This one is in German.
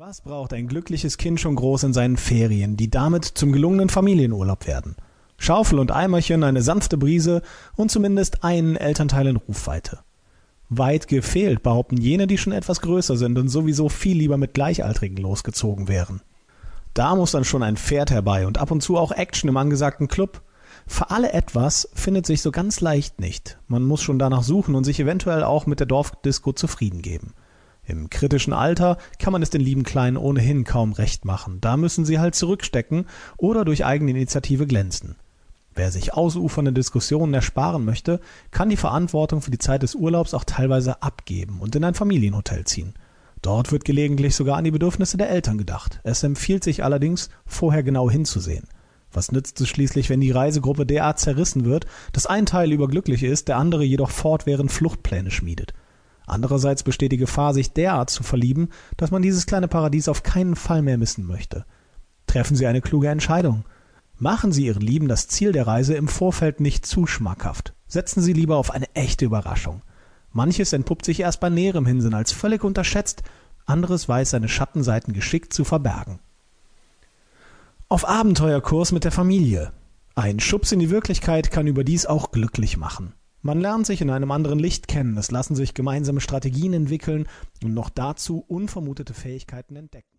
Was braucht ein glückliches Kind schon groß in seinen Ferien, die damit zum gelungenen Familienurlaub werden? Schaufel und Eimerchen, eine sanfte Brise und zumindest einen Elternteil in Rufweite. Weit gefehlt, behaupten jene, die schon etwas größer sind und sowieso viel lieber mit Gleichaltrigen losgezogen wären. Da muss dann schon ein Pferd herbei und ab und zu auch Action im angesagten Club. Für alle etwas findet sich so ganz leicht nicht. Man muss schon danach suchen und sich eventuell auch mit der Dorfdisco zufrieden geben. Im kritischen Alter kann man es den lieben Kleinen ohnehin kaum recht machen. Da müssen sie halt zurückstecken oder durch eigene Initiative glänzen. Wer sich ausufernde Diskussionen ersparen möchte, kann die Verantwortung für die Zeit des Urlaubs auch teilweise abgeben und in ein Familienhotel ziehen. Dort wird gelegentlich sogar an die Bedürfnisse der Eltern gedacht. Es empfiehlt sich allerdings, vorher genau hinzusehen. Was nützt es schließlich, wenn die Reisegruppe derart zerrissen wird, dass ein Teil überglücklich ist, der andere jedoch fortwährend Fluchtpläne schmiedet? Andererseits besteht die Gefahr, sich derart zu verlieben, dass man dieses kleine Paradies auf keinen Fall mehr missen möchte. Treffen Sie eine kluge Entscheidung. Machen Sie Ihren Lieben das Ziel der Reise im Vorfeld nicht zu schmackhaft. Setzen Sie lieber auf eine echte Überraschung. Manches entpuppt sich erst bei näherem Hinsinn als völlig unterschätzt, anderes weiß seine Schattenseiten geschickt zu verbergen. Auf Abenteuerkurs mit der Familie. Ein Schubs in die Wirklichkeit kann überdies auch glücklich machen. Man lernt sich in einem anderen Licht kennen, es lassen sich gemeinsame Strategien entwickeln und noch dazu unvermutete Fähigkeiten entdecken.